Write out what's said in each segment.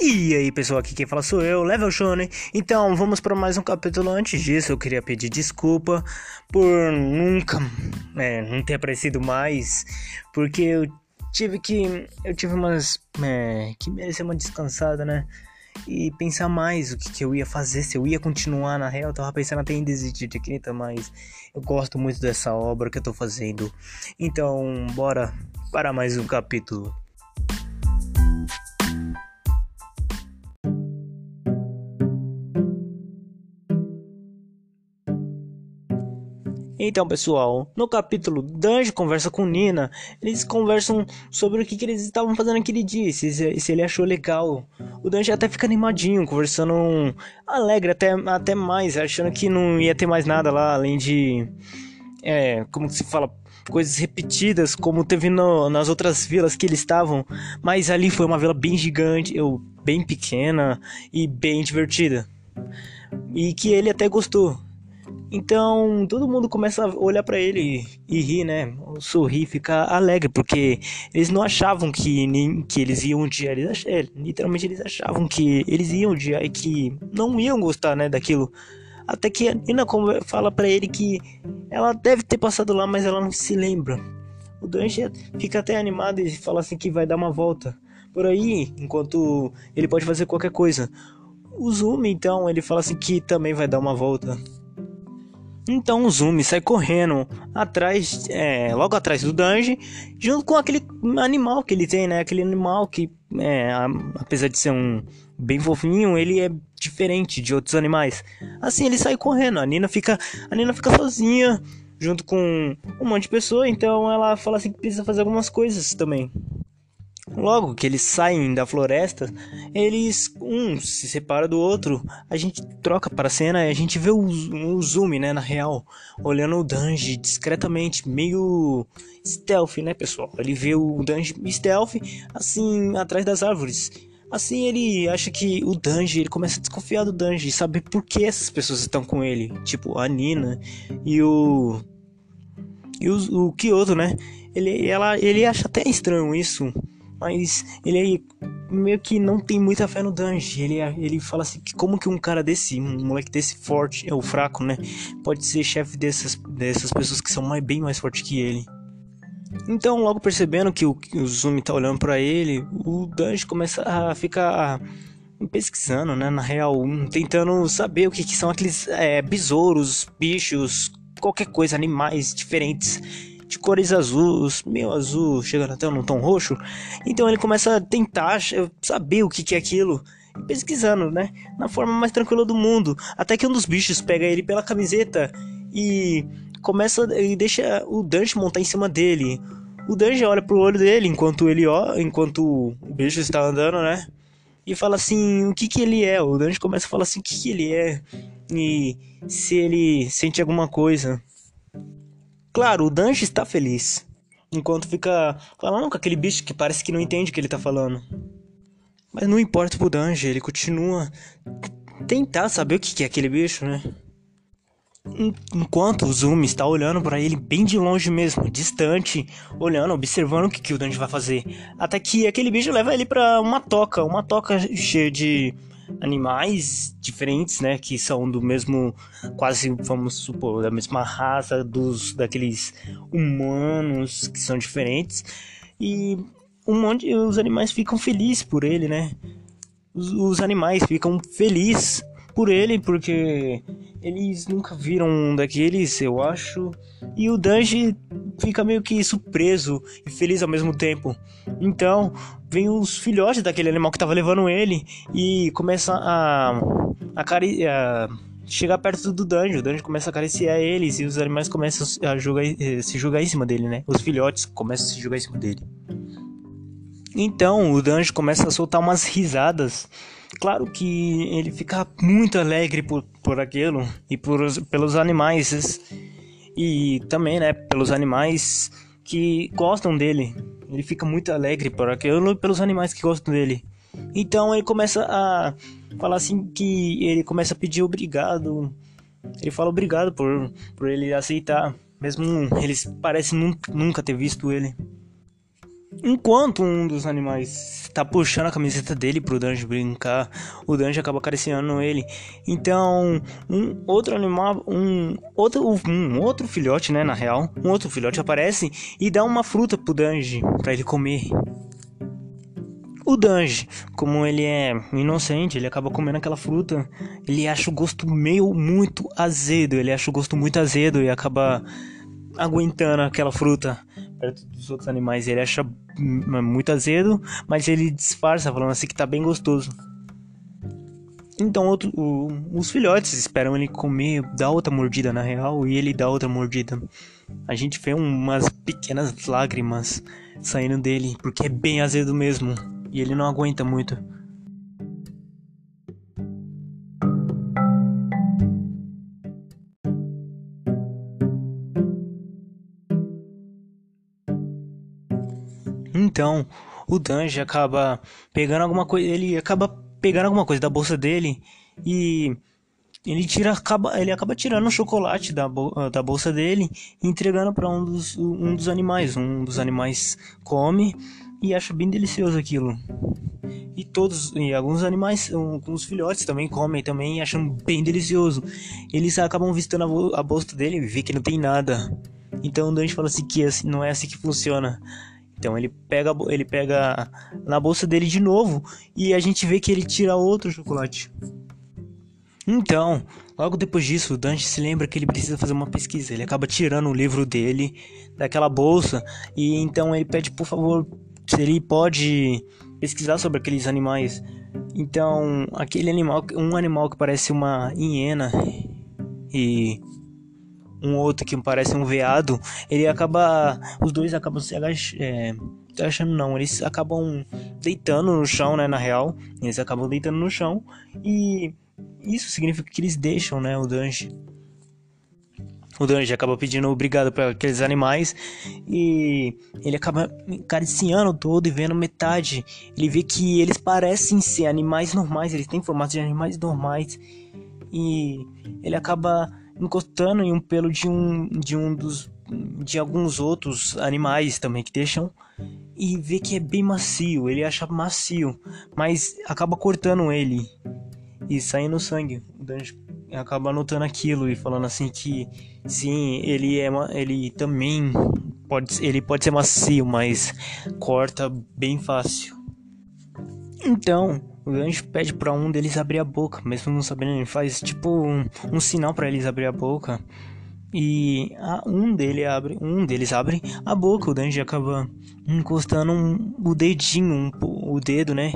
E aí pessoal, aqui quem fala sou eu, Level Shonen. Então vamos para mais um capítulo. Antes disso, eu queria pedir desculpa por nunca é, não ter aparecido mais, porque eu tive que eu tive umas é, que merecer uma descansada, né? E pensar mais o que, que, eu ia fazer, se eu ia continuar na real. Eu tava pensando até em desistir de Akita, mas eu gosto muito dessa obra que eu tô fazendo. Então, bora para mais um capítulo. Então, pessoal, no capítulo Danjo conversa com Nina, eles conversam sobre o que, que eles estavam fazendo aquele dia, se, se ele achou legal. O Danjo até fica animadinho, conversando alegre até, até mais, achando que não ia ter mais nada lá, além de. É, como se fala? Coisas repetidas, como teve no, nas outras vilas que eles estavam. Mas ali foi uma vila bem gigante, eu, bem pequena e bem divertida. E que ele até gostou. Então todo mundo começa a olhar para ele e, rir, né? Sorrir, ficar alegre, porque eles não achavam que, nem, que eles iam odiar. Eles ach, é, literalmente eles achavam que eles iam odiar e que não iam gostar, né, daquilo. Até que a Nina fala para ele que ela deve ter passado lá, mas ela não se lembra. O Danche fica até animado e fala assim que vai dar uma volta por aí, enquanto ele pode fazer qualquer coisa. O Zumi, então, ele fala assim que também vai dar uma volta. Então o Zumi sai correndo atrás, é, logo atrás do Danji, junto com aquele animal que ele tem, né? Aquele animal que, é, apesar de ser um bem fofinho, ele é diferente de outros animais. Assim ele sai correndo. A Nina fica, a Nina fica sozinha, junto com um monte de pessoa. Então ela fala assim que precisa fazer algumas coisas também. Logo que eles saem da floresta, eles um se separa do outro. A gente troca para a cena e a gente vê o, o zoom, né, na real, olhando o Danji discretamente, meio stealth, né, pessoal? Ele vê o Danji stealth assim atrás das árvores. Assim ele acha que o Danji, ele começa a desconfiar do Danji, saber por que essas pessoas estão com ele, tipo a Nina e o e o, o Kyoto, né? Ele, ela, ele acha até estranho isso mas ele meio que não tem muita fé no Danji. Ele, ele fala assim que como que um cara desse, um moleque desse forte, é o fraco, né? Pode ser chefe dessas, dessas pessoas que são mais, bem mais fortes que ele. Então, logo percebendo que o, o Zumi tá olhando para ele, o Danji começa a ficar pesquisando, né? Na real, tentando saber o que, que são aqueles é, besouros, bichos, qualquer coisa, animais diferentes de cores azuis, meio azul, chegando até num tom roxo. Então ele começa a tentar saber o que, é aquilo. Pesquisando, né? Na forma mais tranquila do mundo. Até que um dos bichos pega ele pela camiseta e começa e deixa o Dante montar em cima dele. O Dante olha pro olho dele enquanto ele ó, enquanto o bicho está andando, né? E fala assim, o que que ele é? O Dante começa a falar assim, o que que ele é? E se ele sente alguma coisa. Claro, o Danji está feliz. Enquanto fica falando com aquele bicho que parece que não entende o que ele está falando. Mas não importa pro Danji, ele continua tentar saber o que é aquele bicho, né? Enquanto o Zumi está olhando para ele bem de longe mesmo, distante, olhando, observando o que, que o Danji vai fazer. Até que aquele bicho leva ele para uma toca, uma toca cheia de animais diferentes, né, que são do mesmo, quase vamos supor, da mesma raça dos daqueles humanos que são diferentes e um monte, os animais ficam felizes por ele, né? Os, os animais ficam felizes por ele porque eles nunca viram um daqueles, eu acho. E o Danji fica meio que surpreso e feliz ao mesmo tempo. Então, vem os filhotes daquele animal que tava levando ele e começa a, a, cari a chegar perto do Danjo. O Danjo começa a acariciar eles e os animais começam a eh, se jogar em cima dele, né? Os filhotes começam a se jogar em cima dele. Então, o Danjo começa a soltar umas risadas Claro que ele fica muito alegre por, por aquilo e por, pelos animais e também, né, pelos animais que gostam dele. Ele fica muito alegre por aquilo e pelos animais que gostam dele. Então ele começa a falar assim que ele começa a pedir obrigado. Ele fala obrigado por, por ele aceitar, mesmo eles parecem nunca ter visto ele. Enquanto um dos animais está puxando a camiseta dele pro Danjo brincar, o Danjo acaba acariciando ele. Então, um outro animal, um outro, um outro filhote, né, na real, um outro filhote aparece e dá uma fruta pro Danjo para ele comer. O Danji, como ele é inocente, ele acaba comendo aquela fruta. Ele acha o gosto meio muito azedo. Ele acha o gosto muito azedo e acaba aguentando aquela fruta perto dos outros animais. Ele acha muito azedo, mas ele disfarça, falando assim que tá bem gostoso. Então outro, o, os filhotes esperam ele comer, dar outra mordida na real, e ele dá outra mordida. A gente vê umas pequenas lágrimas saindo dele, porque é bem azedo mesmo e ele não aguenta muito. Então, o Danji acaba pegando alguma coisa, ele acaba pegando alguma coisa da bolsa dele e ele tira acaba ele acaba tirando o chocolate da, da bolsa dele e entregando para um dos, um dos animais um dos animais come e acha bem delicioso aquilo. E todos, e alguns animais, alguns filhotes também comem também e acham bem delicioso. Eles acabam visitando a, bolsa dele e vê que não tem nada. Então o Dante fala assim que assim, não é assim que funciona. Então ele pega, ele pega na bolsa dele de novo e a gente vê que ele tira outro chocolate. Então, logo depois disso, o Dante se lembra que ele precisa fazer uma pesquisa. Ele acaba tirando o livro dele daquela bolsa e então ele pede, por favor, se ele pode pesquisar sobre aqueles animais. Então, aquele animal, um animal que parece uma hiena e um outro que parece um veado, ele acaba, os dois acabam se agachando, é, achando não, eles acabam deitando no chão, né, na real, eles acabam deitando no chão e isso significa que eles deixam, né, o Danji o Danji acaba pedindo obrigado para aqueles animais e ele acaba acariciando todo e vendo metade. Ele vê que eles parecem ser animais normais, eles têm formato de animais normais e ele acaba encostando em um pelo de um de um dos de alguns outros animais também que deixam e vê que é bem macio, ele acha macio, mas acaba cortando ele e saindo sangue. O Danji acaba notando aquilo e falando assim que sim, ele é ele também pode ele pode ser macio, mas corta bem fácil. Então, o anjo pede para um deles abrir a boca, mesmo não sabendo, ele faz tipo um, um sinal para eles abrir a boca. E a, um dele abre, um deles abre a boca, o Danji acaba encostando um, o dedinho, um, o dedo, né?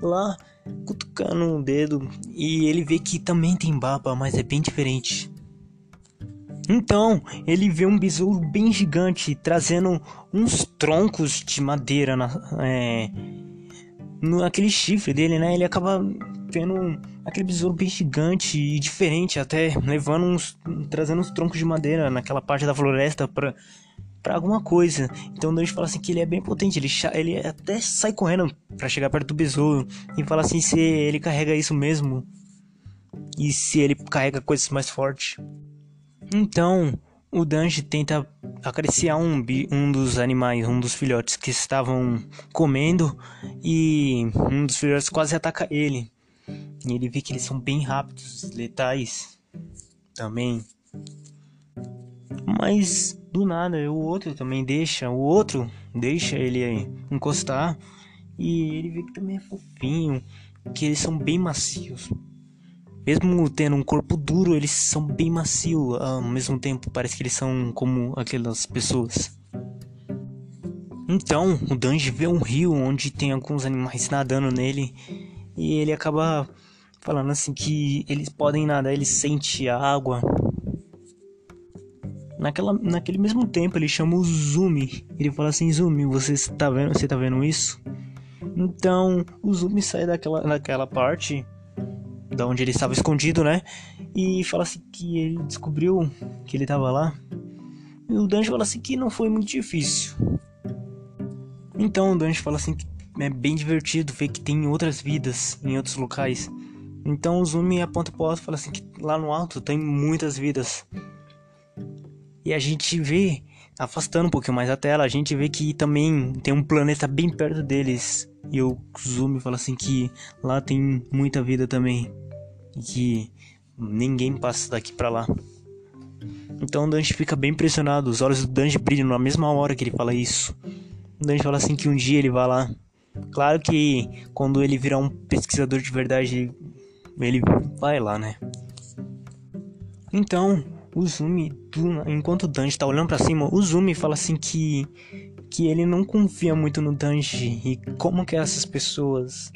Lá cutucando o dedo e ele vê que também tem baba, mas é bem diferente. Então, ele vê um besouro bem gigante trazendo uns troncos de madeira na, é, no aquele chifre dele, né? Ele acaba vendo aquele besouro bem gigante e diferente, até levando uns trazendo uns troncos de madeira naquela parte da floresta para para alguma coisa. Então Deus fala assim que ele é bem potente, ele, ele até sai correndo para chegar perto do besouro e fala assim se ele carrega isso mesmo e se ele carrega coisas mais fortes. Então o Danji tenta acariciar um, um dos animais, um dos filhotes que estavam comendo e um dos filhotes quase ataca ele. E ele vê que eles são bem rápidos, letais também. Mas do nada o outro também deixa, o outro deixa ele encostar e ele vê que também é fofinho, que eles são bem macios. Mesmo tendo um corpo duro, eles são bem macios ao mesmo tempo, parece que eles são como aquelas pessoas. Então, o Danji vê um rio onde tem alguns animais nadando nele e ele acaba falando assim que eles podem nadar, ele sente a água Naquela, naquele mesmo tempo ele chama o Zumi. Ele fala assim, Zumi, você está vendo, você tá vendo isso? Então o Zumi sai daquela, daquela parte da onde ele estava escondido, né? E fala assim que ele descobriu que ele estava lá. E o Danjo fala assim que não foi muito difícil. Então o Danjo fala assim que é bem divertido ver que tem outras vidas em outros locais. Então o Zumi aponta pro alto e fala assim que lá no alto tem muitas vidas. E a gente vê afastando um pouquinho mais a tela, a gente vê que também tem um planeta bem perto deles. E o Zumi fala assim que lá tem muita vida também. E que ninguém passa daqui para lá. Então o Danji fica bem impressionado, os olhos do Danji brilham na mesma hora que ele fala isso. O Danji fala assim que um dia ele vai lá. Claro que quando ele virar um pesquisador de verdade, ele vai lá, né? Então, o Zumi, enquanto o Danji tá olhando para cima, o Zumi fala assim que que ele não confia muito no Danji e como que essas pessoas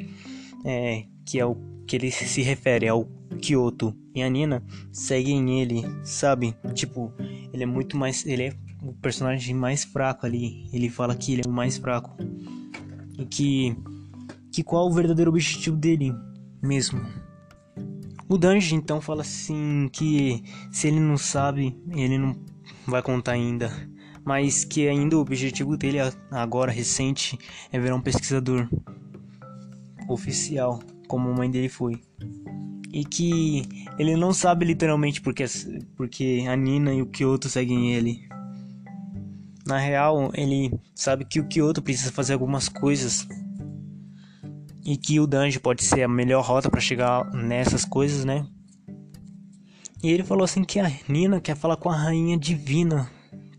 é, que é o que ele se refere ao Kyoto e a Nina seguem ele, sabe? Tipo, ele é muito mais. Ele é o personagem mais fraco ali. Ele fala que ele é o mais fraco. E que. Que qual o verdadeiro objetivo dele mesmo. O Danji então fala assim que se ele não sabe, ele não vai contar ainda. Mas que ainda o objetivo dele agora recente é virar um pesquisador oficial, como a mãe dele foi e que ele não sabe literalmente porque, porque a Nina e o Kyoto seguem ele. Na real, ele sabe que o Kyoto precisa fazer algumas coisas e que o Danji pode ser a melhor rota para chegar nessas coisas, né? E ele falou assim que a Nina quer falar com a rainha divina,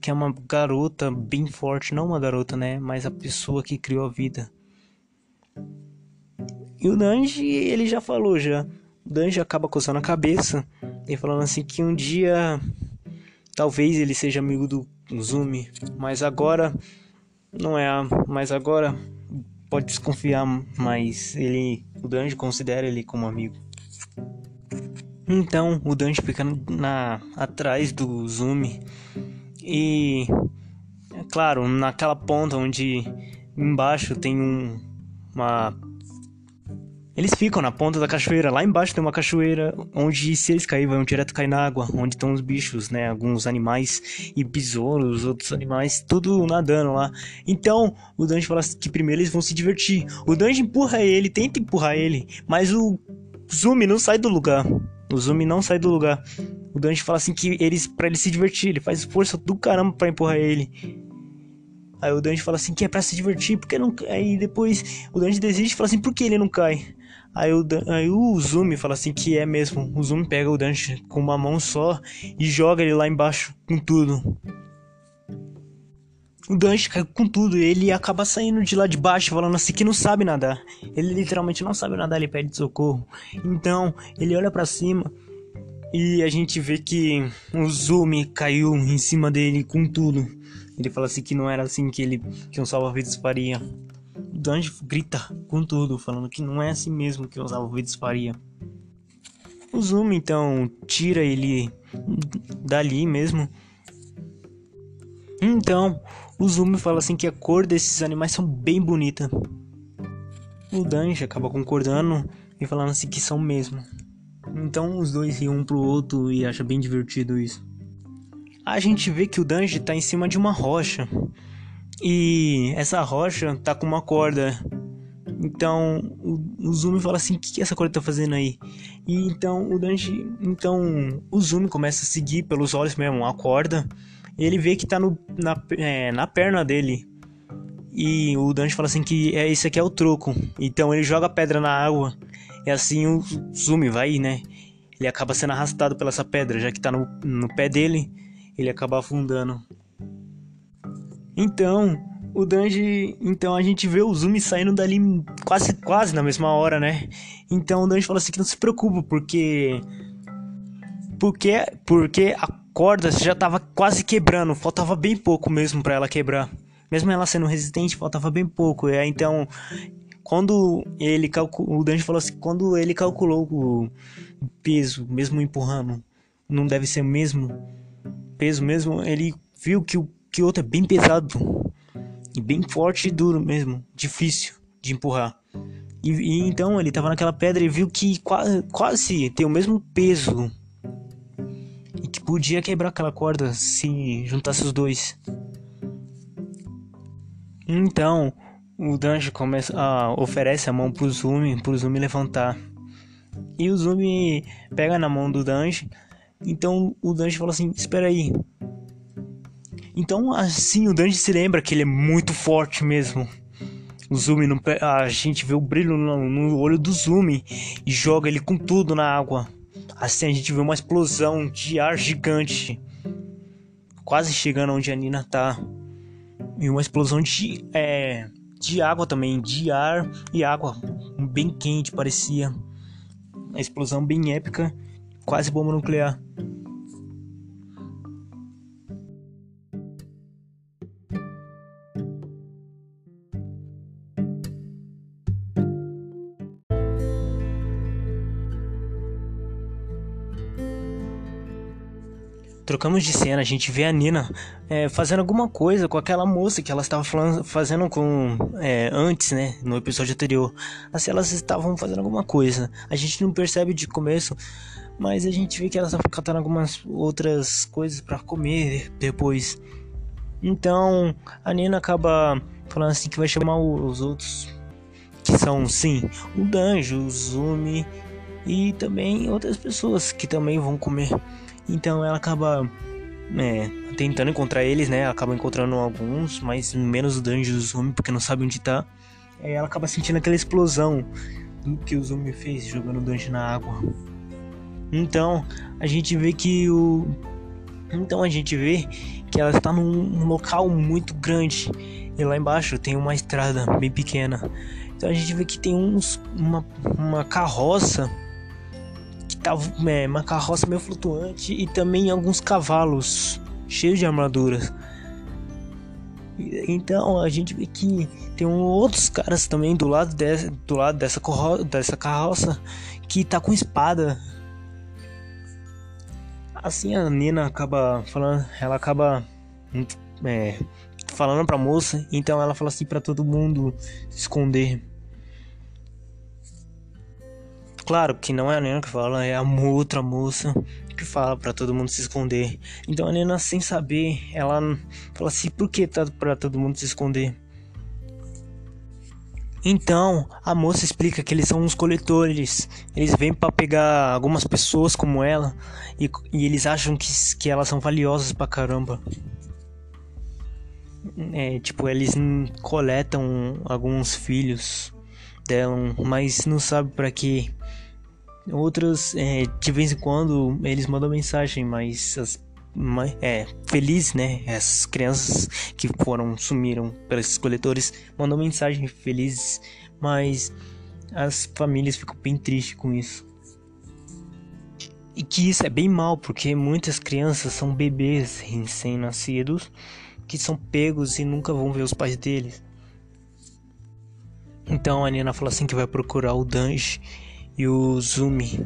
que é uma garota bem forte, não uma garota, né, mas a pessoa que criou a vida. E o Danji, ele já falou já Danji acaba coçando a cabeça e falando assim que um dia talvez ele seja amigo do Zumi, mas agora não é, mas agora pode desconfiar, mas ele, o Danji considera ele como amigo. Então o Danji fica na atrás do Zumi e é claro naquela ponta onde embaixo tem um, uma eles ficam na ponta da cachoeira. Lá embaixo tem uma cachoeira onde, se eles caírem, vão direto cair na água. Onde estão os bichos, né? Alguns animais e besouros, outros animais, tudo nadando lá. Então, o Danji fala que primeiro eles vão se divertir. O Danji empurra ele, tenta empurrar ele, mas o Zumi não sai do lugar. O Zumi não sai do lugar. O Danji fala assim que eles, para ele se divertir, ele faz força do caramba para empurrar ele. Aí o Danji fala assim que é pra se divertir, porque não. Aí depois o Danji desiste e fala assim, por que ele não cai? Aí o, aí o Zumi fala assim que é mesmo. O Zumi pega o Dante com uma mão só e joga ele lá embaixo com tudo. O Dante cai com tudo ele acaba saindo de lá de baixo falando assim que não sabe nadar. Ele literalmente não sabe nadar, ele pede socorro. Então ele olha para cima e a gente vê que o Zumi caiu em cima dele com tudo. Ele fala assim que não era assim que ele que um salva-vidas faria. Danji grita com tudo, falando que não é assim mesmo que os salva-vidas faria. O Zumi então tira ele dali mesmo. Então, o Zumi fala assim que a cor desses animais são bem bonita. O Danji acaba concordando e falando assim que são mesmo. Então os dois iam um pro outro e acha bem divertido isso. A gente vê que o Danji tá em cima de uma rocha. E essa rocha tá com uma corda. Então o, o Zumi fala assim: o que, que essa corda tá fazendo aí? E então o Danji. Então o Zumi começa a seguir pelos olhos mesmo a corda. Ele vê que tá no, na, é, na perna dele. E o Danji fala assim que é, esse aqui é o troco. Então ele joga a pedra na água. E assim o Zumi vai, né? Ele acaba sendo arrastado pela essa pedra, já que tá no, no pé dele, ele acaba afundando. Então, o Danji, então a gente vê o Zumi saindo dali quase quase na mesma hora, né? Então o Danji fala assim que não se preocupa, porque porque porque a corda já tava quase quebrando, faltava bem pouco mesmo para ela quebrar. Mesmo ela sendo resistente, faltava bem pouco. E aí, então, quando ele calculou, o Danji falou assim, quando ele calculou o peso, mesmo empurrando, não deve ser o mesmo peso mesmo, ele viu que o outro é bem pesado e bem forte e duro mesmo, difícil de empurrar. E, e então ele estava naquela pedra e viu que quase, quase tem o mesmo peso que podia quebrar aquela corda se juntasse os dois. Então o Danjo começa a oferece a mão pro Zumi, pro Zumi levantar. E o Zumi pega na mão do Danjo. Então o Danjo fala assim: "Espera aí, Então, assim, o Danji se lembra que ele é muito forte mesmo. O Zumi, no, a gente vê o brilho no, no, olho do Zumi e joga ele com tudo na água. Assim a gente vê uma explosão de ar gigante, quase chegando onde a Nina tá. E uma explosão de, é, de água também, de ar e água, bem quente parecia. Uma explosão bem épica, quase bomba nuclear. Trocamos de cena, a gente vê a Nina é, fazendo alguma coisa com aquela moça que ela estava falando, fazendo com é, antes, né, no episódio anterior. Assim, elas estavam fazendo alguma coisa. A gente não percebe de começo, mas a gente vê que elas estavam catando algumas outras coisas para comer depois. Então a Nina acaba falando assim que vai chamar os outros, que são sim o Danjo, o Zumi e também outras pessoas que também vão comer. Então ela acaba é, tentando encontrar eles, né? Ela acaba encontrando alguns, mas menos o Danjo e o Zumi, porque não sabe onde tá. É, ela acaba sentindo aquela explosão do que o Zumi fez jogando o Danjo na água. Então a gente vê que o. Então a gente vê que ela está num local muito grande. E lá embaixo tem uma estrada bem pequena. Então a gente vê que tem uns, uma, uma carroça é, uma carroça meio flutuante e também alguns cavalos cheios de armaduras. Então a gente vê que tem outros caras também do lado, de, do lado dessa, dessa carroça que tá com espada. Assim a Nina acaba falando, ela acaba é, falando pra moça, então ela fala assim para todo mundo se esconder. Claro que não é a Nena que fala, é a outra moça que fala para todo mundo se esconder. Então a Nena, sem saber, ela fala assim: por que tá para todo mundo se esconder? Então a moça explica que eles são uns coletores. Eles vêm para pegar algumas pessoas como ela e, e eles acham que, que elas são valiosas pra caramba. É, tipo, eles coletam alguns filhos dela, mas não sabe para que. Outros, é, de vez em quando, eles mandam mensagem, mas as, é, feliz, né? Essas crianças que foram, sumiram pelos coletores, mandam mensagem felizes, mas as famílias ficam bem tristes com isso. E que isso é bem mal, porque muitas crianças são bebês recém-nascidos que são pegos e nunca vão ver os pais deles. Então a Nina fala assim que vai procurar o Danji e o Zumi